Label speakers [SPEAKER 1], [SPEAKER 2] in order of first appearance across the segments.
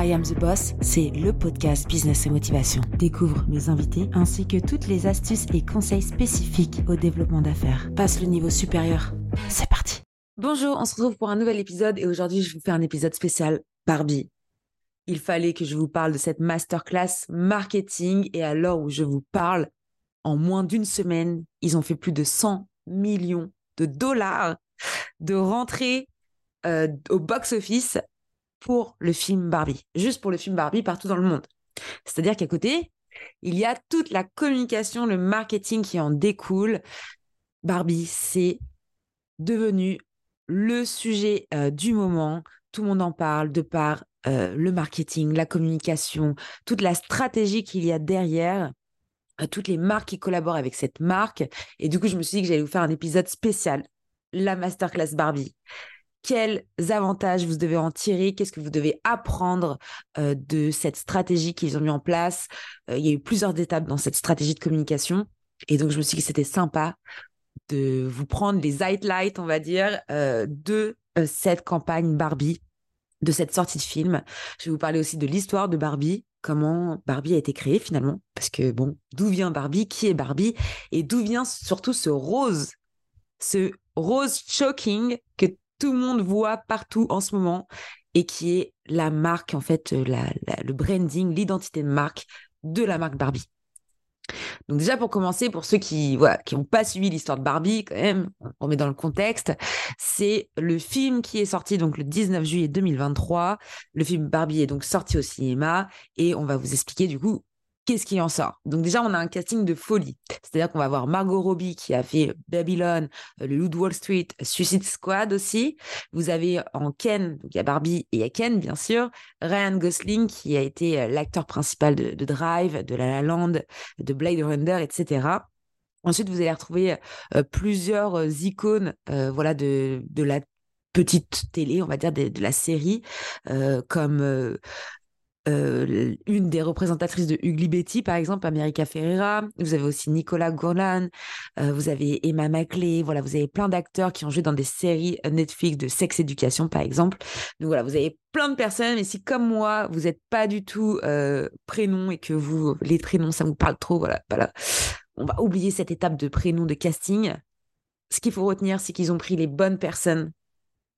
[SPEAKER 1] I Am the Boss, c'est le podcast Business et Motivation. Découvre mes invités ainsi que toutes les astuces et conseils spécifiques au développement d'affaires. Passe le niveau supérieur. C'est parti. Bonjour, on se retrouve pour un nouvel épisode et aujourd'hui je vous fais un épisode spécial Barbie. Il fallait que je vous parle de cette masterclass marketing et à l'heure où je vous parle, en moins d'une semaine, ils ont fait plus de 100 millions de dollars de rentrée euh, au box-office pour le film Barbie, juste pour le film Barbie partout dans le monde. C'est-à-dire qu'à côté, il y a toute la communication, le marketing qui en découle. Barbie, c'est devenu le sujet euh, du moment. Tout le monde en parle de par euh, le marketing, la communication, toute la stratégie qu'il y a derrière, euh, toutes les marques qui collaborent avec cette marque. Et du coup, je me suis dit que j'allais vous faire un épisode spécial, la masterclass Barbie quels avantages vous devez en tirer, qu'est-ce que vous devez apprendre euh, de cette stratégie qu'ils ont mis en place? Euh, il y a eu plusieurs étapes dans cette stratégie de communication. Et donc, je me suis dit que c'était sympa de vous prendre les highlights, on va dire, euh, de cette campagne Barbie, de cette sortie de film. Je vais vous parler aussi de l'histoire de Barbie, comment Barbie a été créée finalement. Parce que, bon, d'où vient Barbie? Qui est Barbie? Et d'où vient surtout ce rose ce rose shocking que tout le monde voit partout en ce moment et qui est la marque, en fait, euh, le branding, l'identité de marque de la marque Barbie. Donc déjà pour commencer, pour ceux qui n'ont pas suivi l'histoire de Barbie, quand même, on met dans le contexte, c'est le film qui est sorti donc le 19 juillet 2023. Le film Barbie est donc sorti au cinéma et on va vous expliquer du coup qu'est-ce qui en sort? Donc déjà, on a un casting de folie. C'est-à-dire qu'on va voir Margot Robbie qui a fait Babylon, euh, le Loup Wall Street, Suicide Squad aussi. Vous avez en Ken, donc il y a Barbie et il y a Ken, bien sûr. Ryan Gosling qui a été euh, l'acteur principal de, Drive, de La La Land, de Blade Runner, etc. Ensuite, vous allez retrouver euh, plusieurs icônes voilà, de la petite télé, on va dire, de, la série, comme euh, une des représentatrices de Ugly Betty, par exemple, America Ferreira. Vous avez aussi Nicolas Golan, euh, vous avez Emma Maclay. Voilà, vous avez plein d'acteurs qui ont joué dans des séries Netflix de sex éducation, par exemple. Donc voilà, vous avez plein de personnes. Mais si, comme moi, vous n'êtes pas du tout euh, prénom et que vous, les prénoms, ça vous parle trop, voilà, voilà. On va oublier cette étape de prénom, de casting. Ce qu'il faut retenir, c'est qu'ils ont pris les bonnes personnes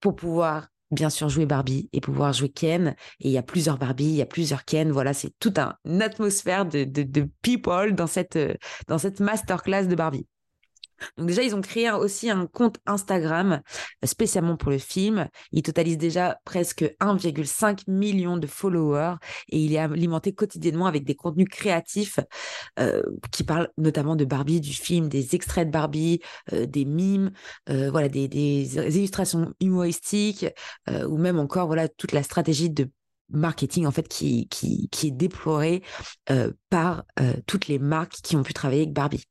[SPEAKER 1] pour pouvoir bien sûr jouer Barbie et pouvoir jouer Ken. Et il y a plusieurs Barbie, il y a plusieurs Ken. Voilà, c'est toute un, une atmosphère de, de, de, people dans cette, euh, dans cette masterclass de Barbie. Donc déjà, ils ont créé aussi un compte Instagram euh, spécialement pour le film. Il totalise déjà presque 1,5 million de followers et il est alimenté quotidiennement avec des contenus créatifs euh, qui parlent notamment de Barbie, du film, des extraits de Barbie, euh, des mimes, voilà, des, illustrations humoristiques ou même encore voilà toute la stratégie de marketing en fait qui, qui, est déployée par toutes les marques qui ont pu travailler avec Barbie.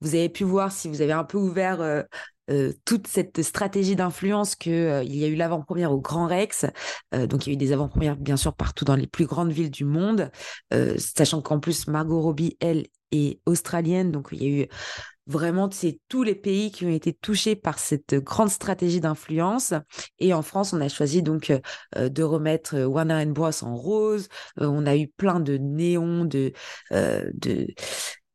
[SPEAKER 1] Vous avez pu voir si vous avez un peu ouvert euh, euh, toute cette stratégie d'influence qu'il euh, y a eu l'avant-première au Grand Rex. donc il y a eu des avant-premières bien sûr partout dans les plus grandes villes du monde, sachant qu'en plus Margot Robbie, elle, est australienne. Donc il y a eu vraiment c'est tous les pays qui ont été touchés par cette grande stratégie d'influence. Et en France, on a choisi donc de remettre Warner Bros en rose. on a eu plein de néons, de, de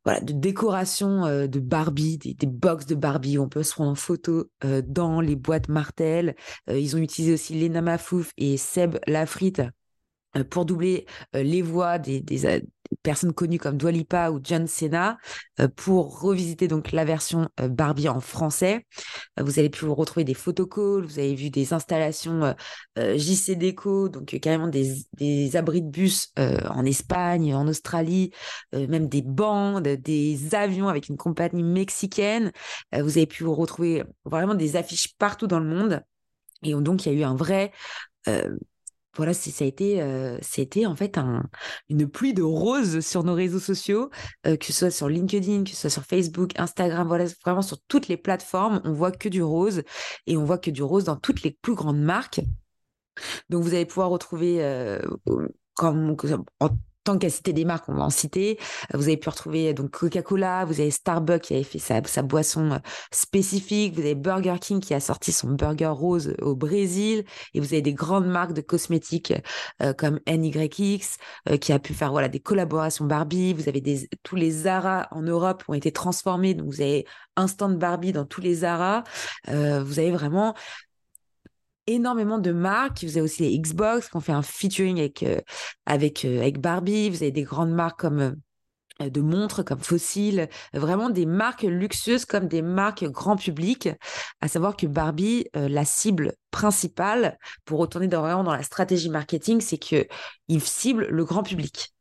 [SPEAKER 1] voilà, de décoration euh, de Barbie, des, box de Barbie on peut se prendre en photo euh, dans les boîtes Martel. Euh, ils ont utilisé aussi Lena Mafouf et Seb Lafrite pour doubler les voix des, des, personnes connues comme Dwalipa ou John Cena pour revisiter donc la version Barbie en français. vous allez pu retrouver des photocalls, vous avez vu des installations JC Déco, donc carrément des, des, abris de bus en Espagne, en Australie, même des bancs, des avions avec une compagnie mexicaine. vous avez pu retrouver vraiment des affiches partout dans le monde. Et donc, il y a eu un vrai voilà, ça a été, euh, c'était en fait une pluie de roses sur nos réseaux sociaux, euh, que ce soit sur LinkedIn, que ce soit sur Facebook, Instagram, voilà, vraiment sur toutes les plateformes, on voit que du rose et on voit que du rose dans toutes les plus grandes marques. Donc vous allez pouvoir retrouver euh, comme tant qu'à citer des marques, on va en citer. Vous avez pu retrouver donc Coca-Cola, vous avez Starbucks qui avait fait sa, boisson spécifique, vous avez Burger King qui a sorti son burger rose au Brésil, et vous avez des grandes marques de cosmétiques comme NYX qui a pu faire voilà des collaborations Barbie. Vous avez des, tous les Zara en Europe ont été transformés, donc vous avez un stand Barbie dans tous les Zara. vous avez vraiment énormément de marques. Vous avez aussi les Xbox qui ont fait un featuring avec, euh, euh, avec Barbie. Vous avez des grandes marques comme euh, de montres comme Fossil, vraiment des marques luxueuses comme des marques grand public. À savoir que Barbie, la cible principale, pour retourner vraiment dans la stratégie marketing, c'est que il cible le grand public.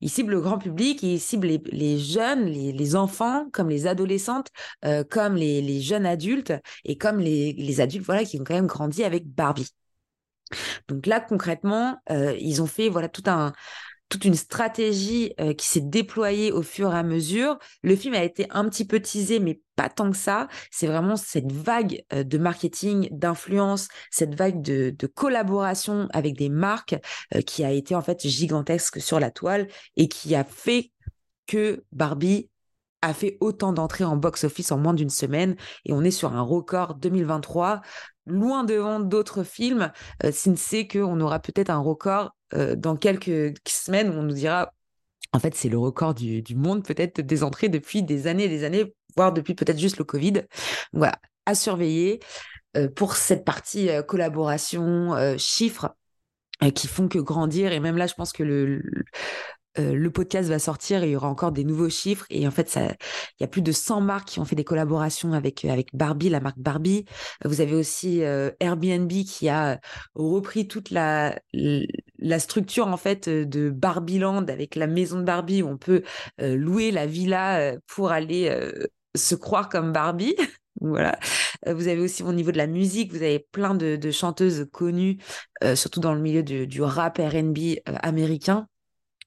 [SPEAKER 1] Il cible le grand public, il cible les, jeunes, les, enfants, comme les adolescentes, euh, comme les, jeunes adultes et comme les, adultes voilà, qui ont quand même grandi avec Barbie. Donc là, concrètement, euh, ils ont fait voilà tout un, toute une stratégie euh, qui s'est déployée au fur et à mesure. Le film a été un petit peu teasé, mais pas tant que ça. C'est vraiment cette vague euh, de marketing, d'influence, cette vague de, collaboration avec des marques euh, qui a été en fait gigantesque sur la toile et qui a fait que Barbie a fait autant d'entrées en box-office en moins d'une semaine et on est sur un record 2023 loin devant d'autres films, si sait qu'on aura peut-être un record euh, dans quelques semaines on nous dira, en fait, c'est le record du, monde, peut-être des entrées depuis des années et des années, voire depuis peut-être juste le Covid. Voilà, à surveiller euh, pour cette partie collaboration, chiffres qui font que grandir. Et même là, je pense que le, euh, le podcast va sortir et il y aura encore des nouveaux chiffres. Et en fait, il y a plus de 100 marques qui ont fait des collaborations avec, euh, avec Barbie, la marque Barbie. Vous avez aussi euh, Airbnb qui a repris toute la, la structure en fait de Barbieland avec la maison de Barbie où on peut louer la villa pour aller se croire comme Barbie. Voilà. Vous avez aussi au niveau de la musique, vous avez plein de, chanteuses connues, surtout dans le milieu du rap R&B américain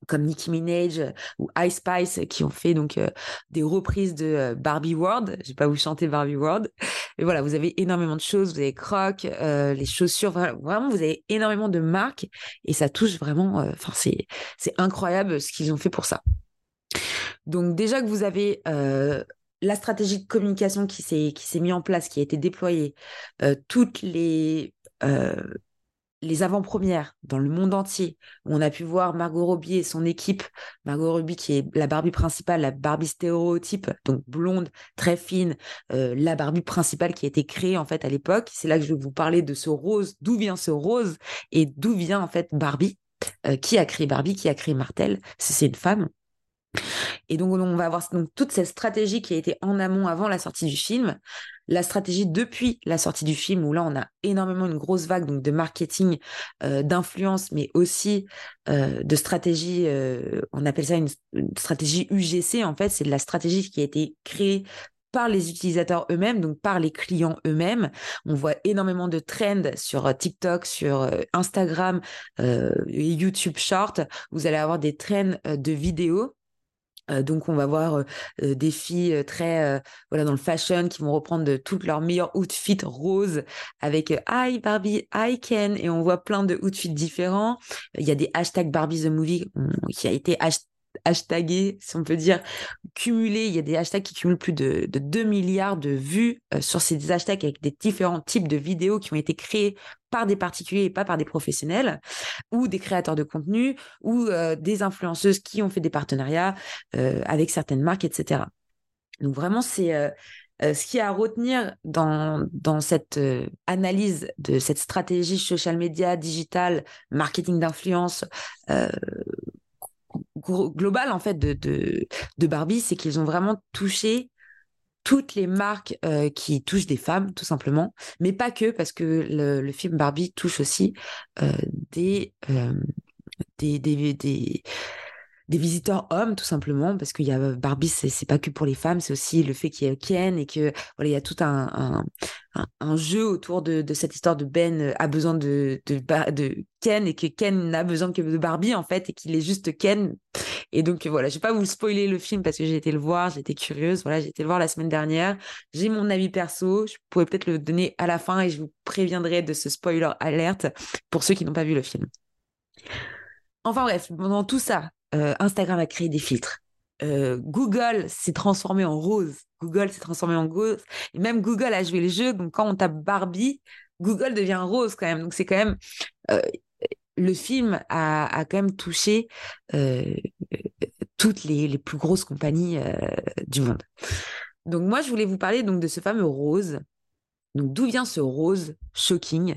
[SPEAKER 1] comme Nicki Minaj euh, ou Ice Spice qui ont fait donc euh, des reprises de euh, Barbie World. Je vais pas vous chanter Barbie World, mais voilà, vous avez énormément de choses. Vous avez Croc, les chaussures, vraiment, vous avez énormément de marques et ça touche vraiment. Enfin, c'est c'est incroyable ce qu'ils ont fait pour ça. Donc déjà que vous avez la stratégie de communication qui s'est qui s'est mise en place, qui a été déployée, toutes les les avant-premières dans le monde entier, on a pu voir Margot Robbie et son équipe, Margot Robbie qui est la Barbie principale, la Barbie stéréotype, donc blonde, très fine, euh, la Barbie principale qui a été créée en fait à l'époque. C'est là que je vais vous parler de ce rose, d'où vient ce rose et d'où vient en fait Barbie, euh, qui a créé Barbie, qui a créé Martel, c'est une femme. Et donc, on va avoir donc, toute cette stratégie qui a été en amont avant la sortie du film, la stratégie depuis la sortie du film, où là, on a énormément une grosse vague donc, de marketing, euh, d'influence, mais aussi euh, de stratégie, euh, on appelle ça une, stratégie UGC, en fait, c'est de la stratégie qui a été créée par les utilisateurs eux-mêmes, donc par les clients eux-mêmes. On voit énormément de trends sur TikTok, sur Instagram et YouTube Short. Vous allez avoir des trends de vidéos donc on va voir euh, euh, des filles très voilà dans le fashion qui vont reprendre toutes leurs meilleurs outfits roses avec I Barbie, I Ken et on voit plein de outfits différents. Il y a des hashtags Barbie the movie qui a été hashtagué, si on peut dire, cumulé. Il y a des hashtags qui cumulent plus de, de 2 milliards de vues sur ces hashtags avec des différents types de vidéos qui ont été créés par des particuliers et pas par des professionnels, ou des créateurs de contenu, ou euh, des influenceuses qui ont fait des partenariats euh, avec certaines marques, etc. Donc vraiment, c'est euh, ce qui a à retenir dans, dans cette analyse de cette stratégie social media, digital, marketing d'influence globale en fait de, de, de Barbie, c'est qu'ils ont vraiment touché toutes les marques euh, qui touchent des femmes, tout simplement, mais pas que, parce que le, film Barbie touche aussi euh, des, euh, des, des, des, des, visiteurs hommes, tout simplement, parce qu'il y a Barbie, c'est pas que pour les femmes, c'est aussi le fait qu'il y ait Ken et que voilà, il y a tout un, un, jeu autour de, cette histoire de Ben a besoin de, de Ken et que Ken n'a besoin que de Barbie, en fait, et qu'il est juste Ken et donc voilà, je vais pas vous spoiler le film parce que j'ai été le voir, j'étais curieuse. Voilà, j'ai été le voir la semaine dernière. J'ai mon avis perso. Je pourrais peut-être le donner à la fin et je vous préviendrai de ce spoiler alerte pour ceux qui n'ont pas vu le film. Enfin bref, pendant tout ça, Instagram a créé des filtres. Google s'est transformé en rose. Google s'est transformé en rose. Et même Google a joué le jeu. Donc, quand on tape Barbie, Google devient rose quand même. Donc, c'est quand même. Le film a, quand même touché toutes les, plus grosses compagnies du monde. Donc, moi, je voulais vous parler donc de ce fameux rose. Donc, d'où vient ce rose shocking?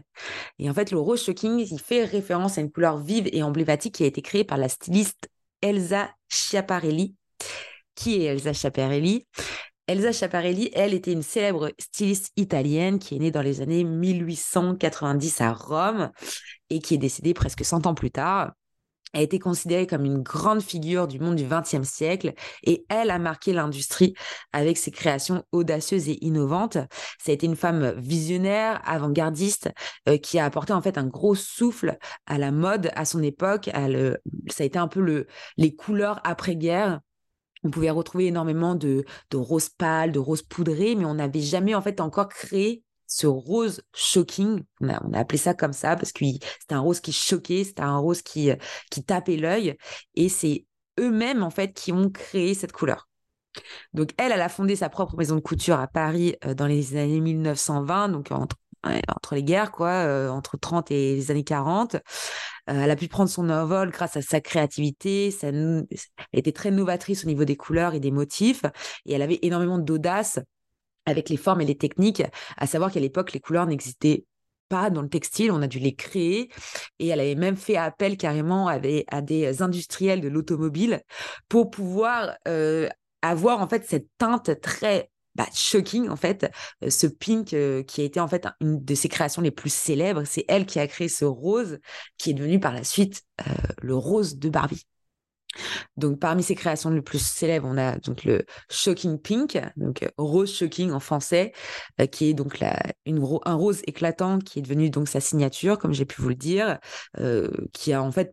[SPEAKER 1] Et en fait, le rose shocking, il fait référence à une couleur vive et emblématique qui a été créée par la styliste Elsa Schiaparelli. Qui est Elsa Schiaparelli? Elsa Schiaparelli, elle était une célèbre styliste italienne qui est née dans les années 1890 à Rome et qui est décédée presque 100 ans plus tard a été considérée comme une grande figure du monde du XXe siècle et elle a marqué l'industrie avec ses créations audacieuses et innovantes. Ça a été une femme visionnaire, avant-gardiste, euh, qui a apporté en fait un gros souffle à la mode à son époque. ça a été un peu le, les couleurs après-guerre on pouvait retrouver énormément de, de roses pâles, de roses poudrées, mais on n'avait jamais en fait encore créé ce rose shocking, on a, appelé ça comme ça parce que c'était un rose qui choquait, c'était un rose qui, euh, qui tapait l'œil, et c'est eux-mêmes en fait qui ont créé cette couleur. Donc elle, elle a fondé sa propre maison de couture à Paris euh, dans les années 1920, donc entre, les guerres, quoi, euh, entre 30 et les années 40. elle a pu prendre son envol grâce à sa créativité. Ça, elle était très novatrice au niveau des couleurs et des motifs, et elle avait énormément d'audace avec les formes et les techniques, à savoir qu'à l'époque, les couleurs n'existaient pas dans le textile, on a dû les créer et elle avait même fait appel carrément à des, à des industriels de l'automobile pour pouvoir euh, avoir en fait cette teinte très bah, shocking en fait, euh, ce pink euh, qui a été en fait une de ses créations les plus célèbres. C'est elle qui a créé ce rose qui est devenu par la suite le rose de Barbie. Donc, parmi ses créations les plus célèbres, on a donc le Shocking Pink, euh, rose shocking en français, euh, qui est donc un rose éclatant qui est devenu donc sa signature, comme j'ai pu vous le dire, euh, qui a en fait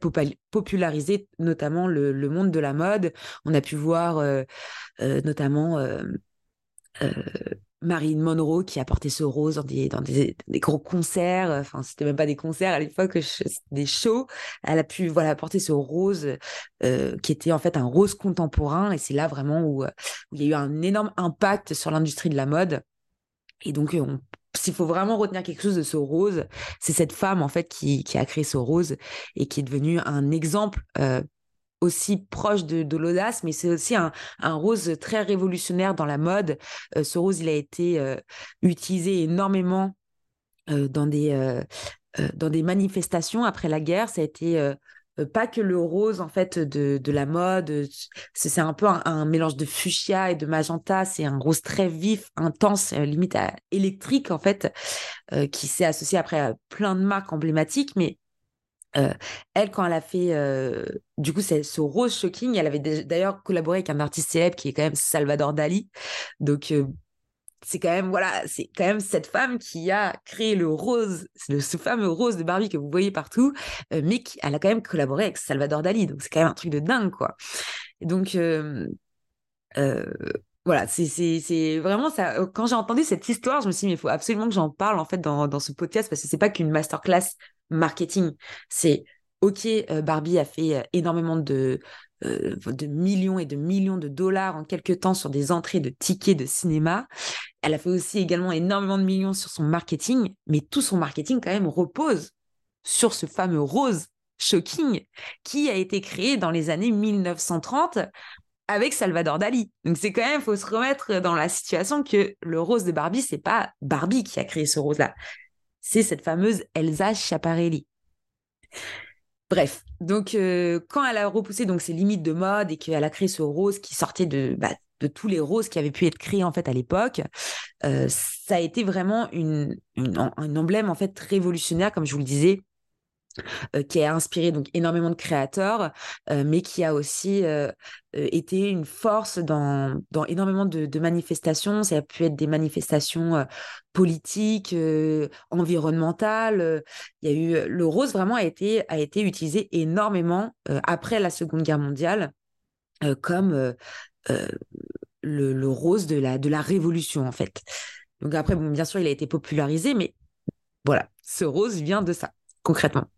[SPEAKER 1] popularisé notamment le, monde de la mode. On a pu voir notamment Marine Monroe qui a porté ce rose dans des, dans des, gros concerts. Enfin, c'était même pas des concerts à l'époque, des shows. Elle a pu voilà porter ce rose euh, qui était en fait un rose contemporain. Et c'est là vraiment où, il y a eu un énorme impact sur l'industrie de la mode. Et donc, s'il faut vraiment retenir quelque chose de ce rose, c'est cette femme en fait qui, qui, a créé ce rose et qui est devenue un exemple euh, aussi proche de, l'audace, mais c'est aussi un, rose très révolutionnaire dans la mode. Euh, ce rose, il a été euh, utilisé énormément euh, dans, des, dans des manifestations après la guerre. Ça a été pas que le rose en fait de, de la mode, c'est un peu un, mélange de fuchsia et de magenta. C'est un rose très vif, intense, limite électrique en fait, qui s'est associé après à plein de marques emblématiques, mais euh, elle, quand elle a fait, euh, du coup, ce rose shocking, elle avait d'ailleurs collaboré avec un artiste célèbre qui est quand même Salvador Dali. Donc, euh, c'est quand même, voilà, c'est quand même cette femme qui a créé le rose, ce fameux rose de Barbie que vous voyez partout, mais elle a quand même collaboré avec Salvador Dali. Donc, c'est quand même un truc de dingue, quoi. Et donc, voilà, c'est vraiment ça. Quand j'ai entendu cette histoire, je me suis dit, mais il faut absolument que j'en parle en fait dans, dans ce podcast parce que c'est pas qu'une masterclass marketing. C'est OK, euh, Barbie a fait euh, énormément de, euh, de millions et de millions de dollars en quelques temps sur des entrées de tickets de cinéma. Elle a fait aussi également énormément de millions sur son marketing, mais tout son marketing quand même repose sur ce fameux rose shocking qui a été créé dans les années 1930 avec Salvador Dali. Donc c'est quand même, faut se remettre dans la situation que le rose de Barbie, c'est pas Barbie qui a créé ce rose-là c'est cette fameuse Elsa Schiaparelli. Bref, donc euh, quand elle a repoussé donc ses limites de mode et qu'elle a créé ce rose qui sortait de, bah, tous les roses qui avaient pu être créés en fait à l'époque, euh, ça a été vraiment un emblème en fait révolutionnaire, comme je vous le disais, qui a inspiré donc énormément de créateurs, euh, mais qui a aussi euh, été une force dans, énormément de, manifestations. Ça a pu être des manifestations politiques, environnementales. Il y a eu le rose vraiment a été a été utilisé énormément après la Seconde Guerre mondiale comme le, rose de la de la révolution en fait. Donc après, bien sûr, il a été popularisé, mais voilà, ce rose vient de ça concrètement.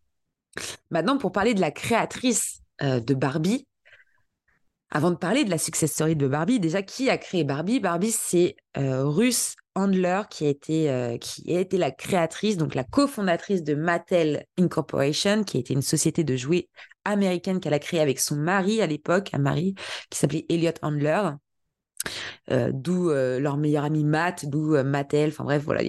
[SPEAKER 1] Maintenant, pour parler de la créatrice euh, de Barbie, Avant de parler de la success story de Barbie, déjà, qui a créé Barbie? Barbie, c'est Ruth Handler qui a, été, qui a été la créatrice, donc la cofondatrice de Mattel Incorporation, qui a été une société de jouets américaine qu'elle a créée avec son mari à l'époque, un mari qui s'appelait Elliot Handler. d'où leur meilleur ami Matt, d'où Mattel, enfin bref, voilà,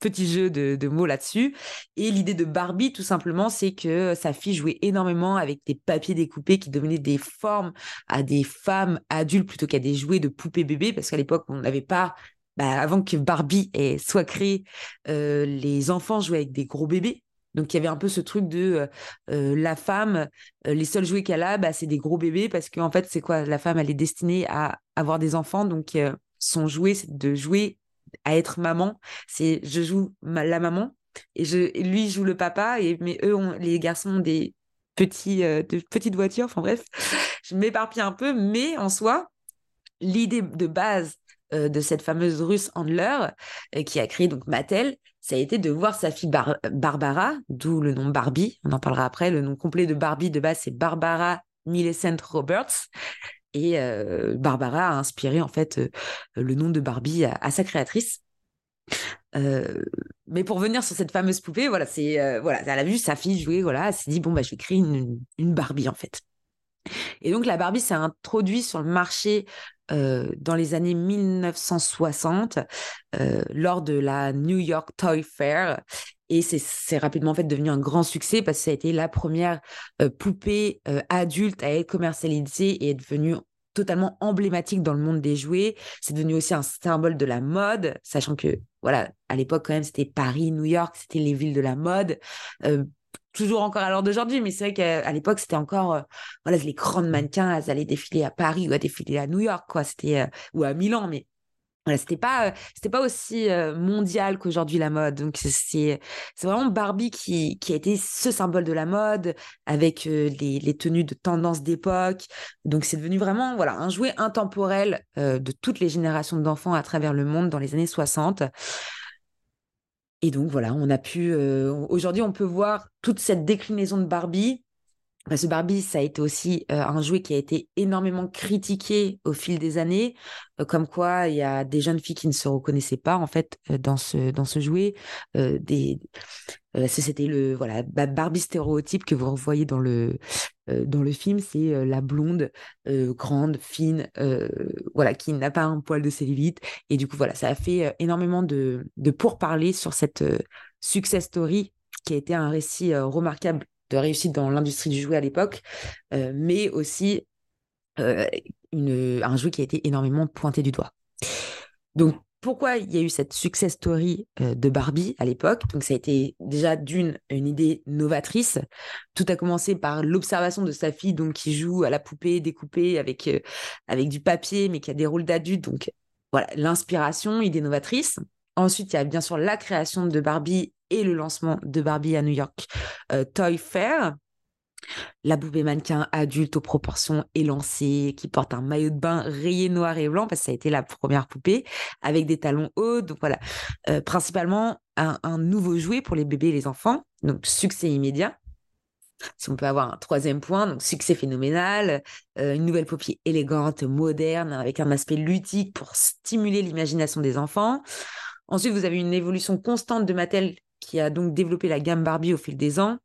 [SPEAKER 1] petit jeu de, mots là-dessus. Et l'idée de Barbie, tout simplement, c'est que sa fille jouait énormément avec des papiers découpés qui devenaient des formes à des femmes adultes plutôt qu'à des jouets de poupées bébés, parce qu'à l'époque, on n'avait pas bah, avant que Barbie soit créée, euh, les enfants jouaient avec des gros bébés. Donc il y avait un peu ce truc de euh, euh, la femme, les seuls jouets qu'elle a, bah, c'est des gros bébés parce qu'en fait c'est quoi? La femme elle est destinée à avoir des enfants, donc son jouet c'est de jouer à être maman. C'est je joue la maman et je lui joue le papa et mais eux les garçons ont des petits de petites voitures. Enfin bref, je m'éparpille un peu, mais en soi l'idée de base euh, de cette fameuse russe Handler euh, qui a créé donc Mattel, ça a été de voir sa fille Barbara, d'où le nom Barbie. On en parlera après. Le nom complet de Barbie de base c'est Barbara Millicent Roberts. Et Barbara a inspiré en fait le nom de Barbie à, sa créatrice. mais pour venir sur cette fameuse poupée, voilà, c'est voilà, elle a vu sa fille jouer, voilà, elle s'est dit bon bah je vais créer une, Barbie en fait. Et donc la Barbie s'est introduite sur le marché dans les années 1960 euh, lors de la New York Toy Fair. Et c'est rapidement en fait devenu un grand succès parce que ça a été la première euh, poupée adulte à être commercialisée et est devenue totalement emblématique dans le monde des jouets. C'est devenu aussi un symbole de la mode, sachant que voilà, à l'époque quand même c'était Paris, New York, c'était les villes de la mode toujours encore à l'heure d'aujourd'hui, mais c'est vrai qu'à l'époque, c'était encore, euh, voilà, les grandes mannequins, elles allaient défiler à Paris ou à défiler à New York, quoi, euh, ou à Milan, mais voilà, c'était pas, c'était pas aussi mondial qu'aujourd'hui la mode. Donc, c'est, c'est vraiment Barbie qui, qui a été ce symbole de la mode avec les, tenues de tendance d'époque. Donc, c'est devenu vraiment, voilà, un jouet intemporel de toutes les générations d'enfants à travers le monde dans les années 60. Et donc voilà, on a pu aujourd'hui on peut voir toute cette déclinaison de Barbie. Ce Barbie, ça a été aussi euh, un jouet qui a été énormément critiqué au fil des années, euh, comme quoi il y a des jeunes filles qui ne se reconnaissaient pas en fait dans ce dans ce jouet. des c'était le voilà Barbie stéréotype que vous revoyez dans le dans le film, c'est la blonde grande, fine, voilà qui n'a pas un poil de cellulite. Et du coup voilà, ça a fait énormément de de pourparlers sur cette success story qui a été un récit remarquable de réussite dans l'industrie du jouet à l'époque, mais aussi une, un jouet qui a été énormément pointé du doigt. Donc pourquoi il y a eu cette success story euh, de Barbie à l'époque? Donc ça a été déjà d'une une idée novatrice. Tout a commencé par l'observation de sa fille donc qui joue à la poupée découpée avec euh, avec du papier mais qui a des rôles d'adulte. Donc voilà, l'inspiration, idée novatrice. Ensuite, il y a bien sûr la création de Barbie et le lancement de Barbie à New York euh, Toy Fair la poupée mannequin adulte aux proportions élancées, qui porte un maillot de bain rayé noir et blanc, parce que ça a été la première poupée, avec des talons hauts. Donc voilà, euh, principalement un, nouveau jouet pour les bébés et les enfants. Donc succès immédiat. Si on peut avoir un troisième point, donc succès phénoménal, euh, une nouvelle poupée élégante, moderne, avec un aspect ludique pour stimuler l'imagination des enfants. Ensuite, vous avez une évolution constante de Mattel qui a donc développé la gamme Barbie au fil des ans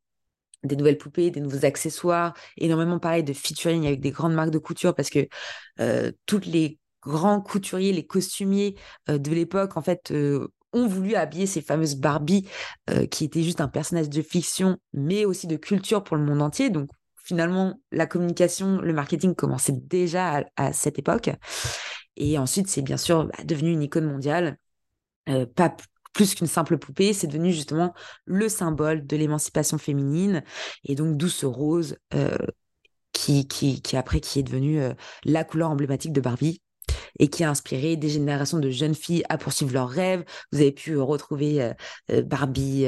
[SPEAKER 1] des nouvelles poupées, des nouveaux accessoires, énormément pareil de featuring avec des grandes marques de couture parce que euh, toutes les grands couturiers, les costumiers euh, de l'époque, en fait, euh, ont voulu habiller ces fameuses Barbie qui étaient juste un personnage de fiction, mais aussi de culture pour le monde entier. Donc finalement, la communication, le marketing commençait déjà à, cette époque. Et ensuite, c'est bien sûr bah, devenu une icône mondiale. Pas plus qu'une simple poupée, c'est devenu justement le symbole de l'émancipation féminine et donc d'où ce rose euh, qui, qui, qui, après qui est devenu euh, la couleur emblématique de Barbie et qui a inspiré des générations de jeunes filles à poursuivre leurs rêves. Vous avez pu retrouver euh, Barbie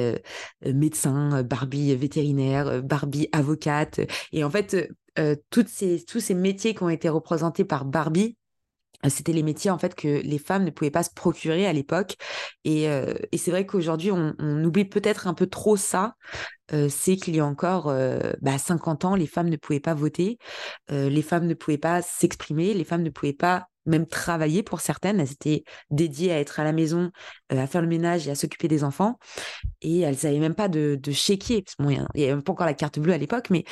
[SPEAKER 1] médecin, Barbie vétérinaire, Barbie avocate. Et en fait, ces, tous ces métiers qui ont été représentés par Barbie c'était les métiers en fait que les femmes ne pouvaient pas se procurer à l'époque. Et, et c'est vrai qu'aujourd'hui, on, oublie peut-être un peu trop ça. c'est qu'il y a encore bah, 50 ans, les femmes ne pouvaient pas voter, les femmes ne pouvaient pas s'exprimer, les femmes ne pouvaient pas même travailler pour certaines. Elles étaient dédiées à être à la maison, à faire le ménage et à s'occuper des enfants. Et elles n'avaient même pas de, de chéquier. Il n'y avait même pas encore la carte bleue à l'époque, mais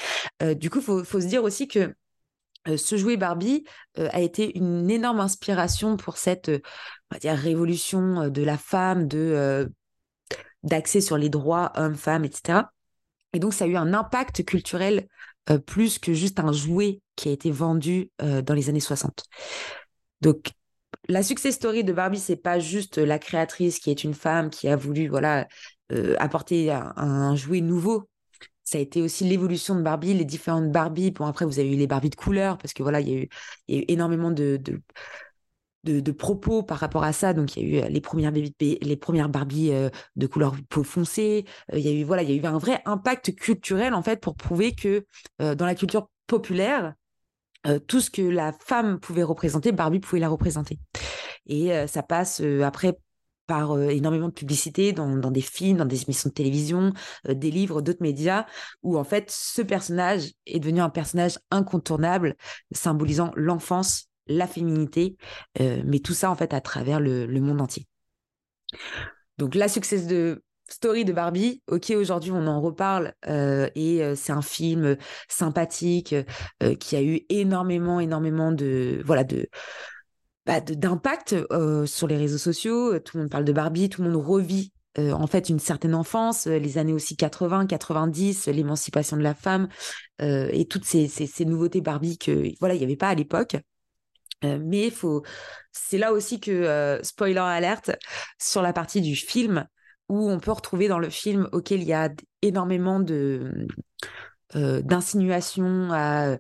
[SPEAKER 1] du coup, faut, faut, se dire aussi que euh, ce jouet Barbie euh, a été une énorme inspiration pour cette euh, révolution de la femme, de d'accès sur les droits hommes-femmes, etc. Et donc, ça a eu un impact culturel plus que juste un jouet qui a été vendu dans les années 60. Donc, la success story de Barbie, c'est pas juste la créatrice qui est une femme qui a voulu voilà apporter un jouet nouveau ça a été aussi l'évolution de Barbie, les différentes Barbie. Bon, après, vous avez eu les Barbie de couleur, parce que voilà, il y a eu, énormément de, de, propos par rapport à ça. Donc, il y a eu euh, les premières, Barbie euh, de couleur peau foncée. Euh, il y a eu, voilà, il y a eu un vrai impact culturel, en fait, pour prouver que dans la culture populaire, tout ce que la femme pouvait représenter, Barbie pouvait la représenter. Et ça passe après par énormément de publicité dans, des films, dans des émissions de télévision, des livres, d'autres médias, où en fait ce personnage est devenu un personnage incontournable, symbolisant l'enfance, la féminité, mais tout ça en fait à travers le, monde entier. Donc la success de story de Barbie, ok, aujourd'hui on en reparle et c'est un film sympathique qui a eu énormément, énormément de, voilà, de bah, d'impact euh, sur les réseaux sociaux. Euh, tout le monde parle de Barbie, tout le monde revit euh, en fait une certaine enfance, les années aussi 80, 90, l'émancipation de la femme et toutes ces, nouveautés Barbie que voilà il n'y avait pas à l'époque. mais faut, c'est là aussi que spoiler alerte sur la partie du film où on peut retrouver dans le film auquel il y a énormément de d'insinuations à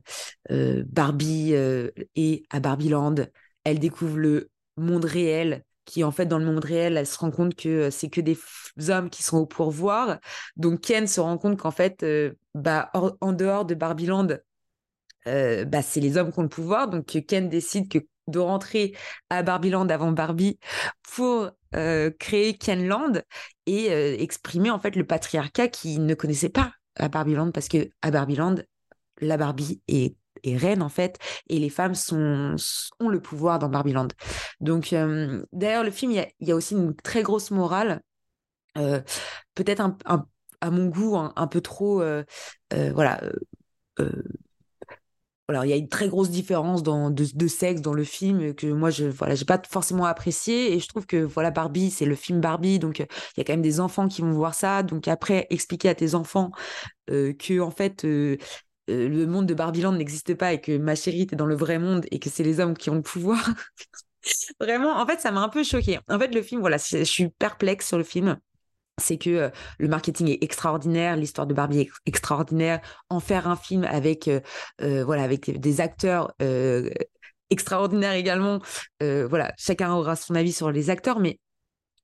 [SPEAKER 1] Barbie et à Barbieland elle découvre le monde réel qui en fait dans le monde réel, elle se rend compte que euh, c'est que des hommes qui sont au pourvoir. Donc Ken se rend compte qu'en fait, euh, bah, en dehors de Barbieland, euh, bah, c'est les hommes qui ont le pouvoir. Donc Ken décide que de rentrer à Barbieland avant Barbie pour créer Kenland et exprimer en fait le patriarcat qui ne connaissait pas à Barbieland parce que à Barbieland, la Barbie est est reine en fait, et les femmes ont le pouvoir dans Barbieland. Donc d'ailleurs le film, il y, a, aussi une très grosse morale, peut-être à mon goût un, peu trop, voilà. voilà, il y a une très grosse différence dans, de, sexe dans le film que moi je voilà pas forcément apprécié et je trouve que voilà Barbie c'est le film Barbie donc il y a quand même des enfants qui vont voir ça donc après expliquer à tes enfants que en fait euh, le monde de Barbieland n'existe pas et que ma chérie, t'es dans le vrai monde et que c'est les hommes qui ont le pouvoir. Vraiment, en fait, ça m'a un peu choqué. En fait, le film, voilà, je suis perplexe sur le film c'est que euh, le marketing est extraordinaire, l'histoire de Barbie est extraordinaire. En faire un film avec, euh, voilà, avec des acteurs extraordinaires également. voilà, chacun aura son avis sur les acteurs, mais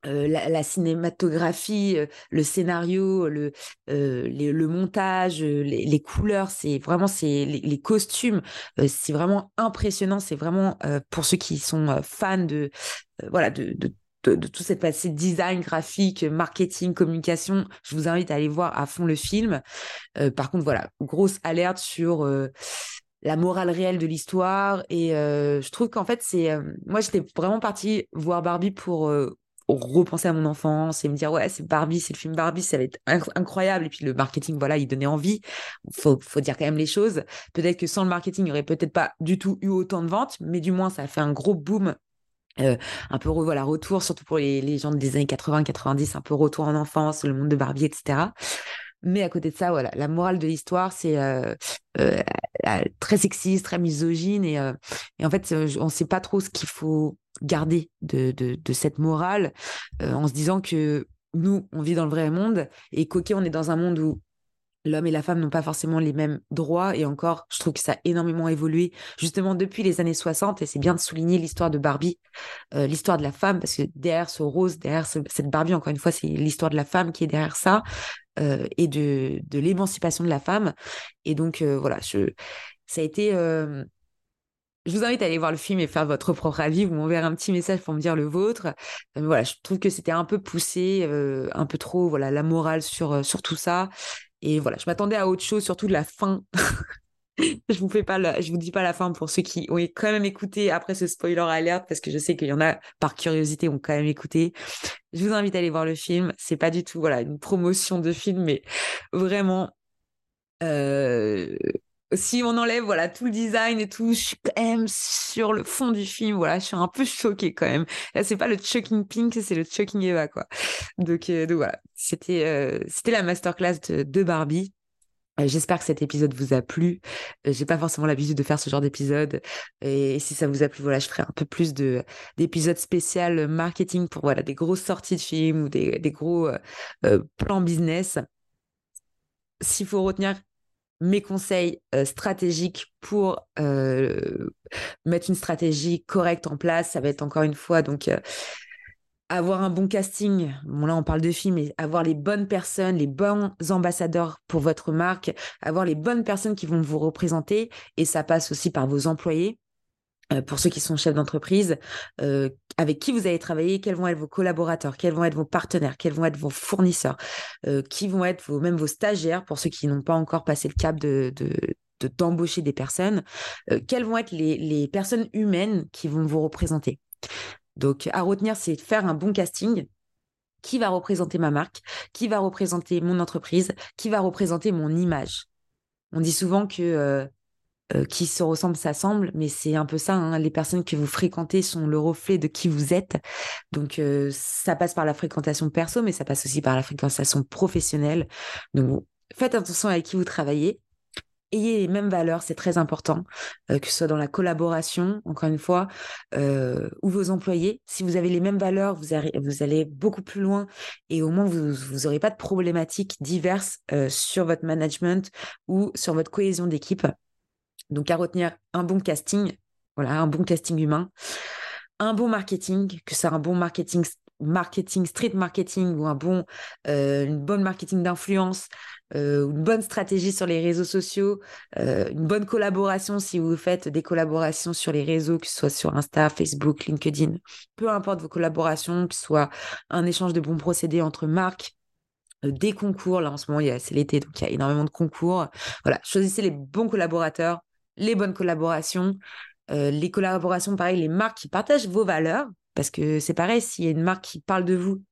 [SPEAKER 1] euh, la, cinématographie, euh, le scénario, le, euh, le montage, les, couleurs, c'est vraiment c'est les, costumes, c'est vraiment impressionnant. C'est vraiment pour ceux qui sont fans de voilà de, de de, tout cette passé design graphique, marketing, communication, je vous invite à aller voir à fond le film. par contre, voilà, grosse alerte sur la morale réelle de l'histoire. Et je trouve qu'en fait, c'est. moi, j'étais vraiment partie voir Barbie pour repenser à mon enfance et me dire ouais c'est Barbie c'est le film Barbie ça va être incroyable. Et puis le marketing voilà il donnait envie. Faut faut dire quand même les choses. Peut-être que sans le marketing il n'y aurait peut-être pas du tout eu autant de ventes mais du moins ça a fait un gros boom euh, un peu voilà retour surtout pour les, les gens des années 80 90 un peu retour en enfance le monde de Barbie etc mais à côté de ça voilà la morale de l'histoire c'est euh, euh, très sexiste très misogyne et, et en fait on sait pas trop ce qu'il faut garder de, de, cette morale euh, en se disant que nous, on vit dans le vrai monde et qu'ok, on est dans un monde où l'homme et la femme n'ont pas forcément les mêmes droits. Et encore, je trouve que ça a énormément évolué justement depuis les années 60 et c'est bien de souligner l'histoire de Barbie, euh, l'histoire de la femme parce que derrière ce rose, derrière cette Barbie, encore une fois, c'est l'histoire de la femme qui est derrière ça euh, et de, de l'émancipation de la femme et donc voilà, je, ça a été je vous invite à aller voir le film et faire votre propre avis. Vous m'enverrez un petit message pour me dire le vôtre. Euh, voilà, je trouve que c'était un peu poussé, euh, un peu trop, voilà, la morale sur, euh, sur tout ça. Et voilà, je m'attendais à autre chose, surtout de la fin. je vous fais pas, je vous dis pas la fin pour ceux qui ont quand même écouté après ce spoiler alert, parce que je sais qu'il y en a par curiosité ont quand même écouté. Je vous invite à aller voir le film. C'est pas du tout, voilà, une promotion de film, mais vraiment. Euh, si on enlève voilà tout le design et tout, je suis quand même sur le fond du film. Voilà, je suis un peu choquée quand même. Là, c'est pas le Choking Pink, c'est le Choking Eva quoi. Donc, euh, voilà, c'était euh, c'était la masterclass de, de Barbie. Euh, j'espère que cet épisode vous a plu. J'ai pas forcément l'habitude de faire ce genre d'épisode. Et, si ça vous a plu, voilà, je ferai un peu plus de d'épisodes spéciaux marketing pour voilà des grosses sorties de films ou des, gros plans business. S'il faut retenir mes conseils euh, stratégiques pour euh, mettre une stratégie correcte en place. Ça va être encore une fois donc euh, avoir un bon casting. Bon là on parle de film, mais avoir les bonnes personnes, les bons ambassadeurs pour votre marque, avoir les bonnes personnes qui vont vous représenter. Et ça passe aussi par vos employés. Euh, pour ceux qui sont chefs d'entreprise, euh, avec qui vous allez travailler, quels vont être vos collaborateurs, quels vont être vos partenaires, quels vont être vos fournisseurs, euh, qui vont être même vos stagiaires, pour ceux qui n'ont pas encore passé le cap de, d'embaucher des personnes, quelles vont être les, personnes humaines qui vont vous représenter. Donc, à retenir, c'est faire un bon casting. Qui va représenter ma marque Qui va représenter mon entreprise Qui va représenter mon image On dit souvent que euh, qui se ressemblent s'assemblent, mais c'est un peu ça. Hein. les personnes que vous fréquentez sont le reflet de qui vous êtes. Donc euh, ça passe par la fréquentation perso, mais ça passe aussi par la fréquentation professionnelle. Donc faites attention avec qui vous travaillez. Ayez les mêmes valeurs, c'est très important, euh, que ce soit dans la collaboration, encore une fois, ou vos employés. Si vous avez les mêmes valeurs, vous, allez beaucoup plus loin et au moins vous n'aurez pas de problématiques diverses sur votre management ou sur votre cohésion d'équipe. Donc à retenir un bon casting, voilà, un bon casting humain, un bon marketing, que c'est un bon marketing marketing, street marketing ou un bon, euh, une bonne marketing d'influence, euh, une bonne stratégie sur les réseaux sociaux, euh, une bonne collaboration si vous faites des collaborations sur les réseaux, que ce soit sur Insta, Facebook, LinkedIn, peu importe vos collaborations, que ce soit un échange de bons procédés entre marques, des concours. Là, en ce moment, c'est l'été, donc il y a énormément de concours. Voilà, choisissez les bons collaborateurs, les bonnes collaborations, euh, les collaborations, pareil, les marques qui partagent vos valeurs, parce que c'est pareil, s'il y a une marque qui parle de vous,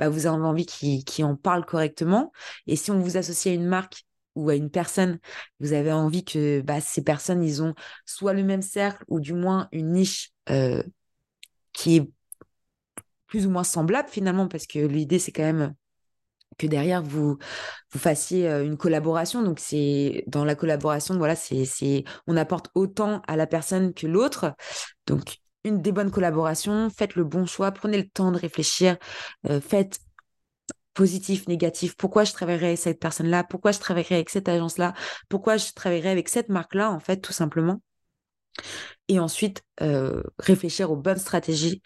[SPEAKER 1] bah, vous avez envie qu'ils en parle correctement. Et si on vous associe à une marque ou à une personne, vous avez envie que bah, ces personnes, ils ont soit le même cercle ou du moins une niche euh, qui est plus ou moins semblable finalement, parce que l'idée, c'est quand même que derrière vous vous fassiez euh, une collaboration donc c'est dans la collaboration voilà c'est on apporte autant à la personne que l'autre donc une des bonnes collaborations faites le bon choix prenez le temps de réfléchir euh, faites positif négatif. Pourquoi je travaillerai avec cette personne là pourquoi je travaillerai avec cette agence là pourquoi je travaillerai avec cette marque là en fait tout simplement? Et ensuite euh, réfléchir aux bonnes stratégies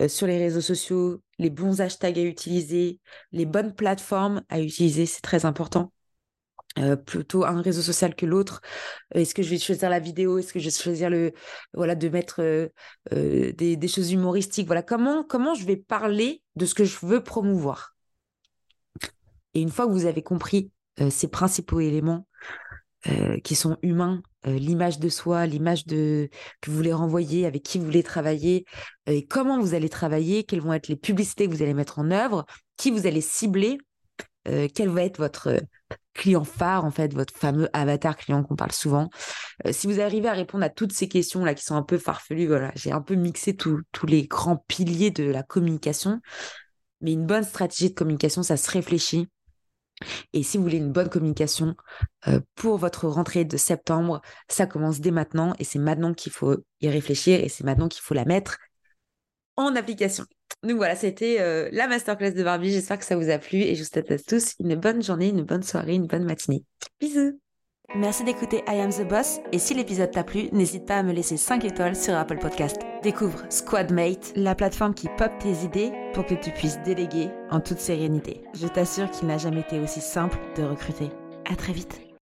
[SPEAKER 1] euh, sur les réseaux sociaux, les bons hashtags à utiliser, les bonnes plateformes à utiliser, c'est très important. Euh, plutôt un réseau social que l'autre. Est-ce que je vais choisir la vidéo? Est-ce que je vais choisir le voilà de mettre des, des, choses humoristiques? Voilà comment je vais parler de ce que je veux promouvoir? Et une fois que vous avez compris ces principaux éléments, euh, qui sont humains, euh, l'image de soi, l'image de que vous voulez renvoyer, avec qui vous voulez travailler, euh, et comment vous allez travailler, quelles vont être les publicités que vous allez mettre en œuvre, qui vous allez cibler, quel va être votre client phare, en fait, votre fameux avatar client qu'on parle souvent. si vous arrivez à répondre à toutes ces questions-là qui sont un peu farfelues, voilà, j'ai un peu mixé tous les grands piliers de la communication. Mais une bonne stratégie de communication, ça se réfléchit. Et si vous voulez une bonne communication euh, pour votre rentrée de septembre, ça commence dès maintenant et c'est maintenant qu'il faut y réfléchir et c'est maintenant qu'il faut la mettre en application. Donc voilà, c'était euh, la masterclass de Barbie. J'espère que ça vous a plu et je vous souhaite à tous une bonne journée, une bonne soirée, une bonne matinée. Bisous
[SPEAKER 2] Merci d'écouter I Am The Boss et si l'épisode t'a plu, n'hésite pas à me laisser 5 étoiles sur Apple Podcast. Découvre Squadmate, la plateforme qui pop tes idées pour que tu puisses déléguer en toute sérénité. Je t'assure qu'il n'a jamais été aussi simple de recruter. À très vite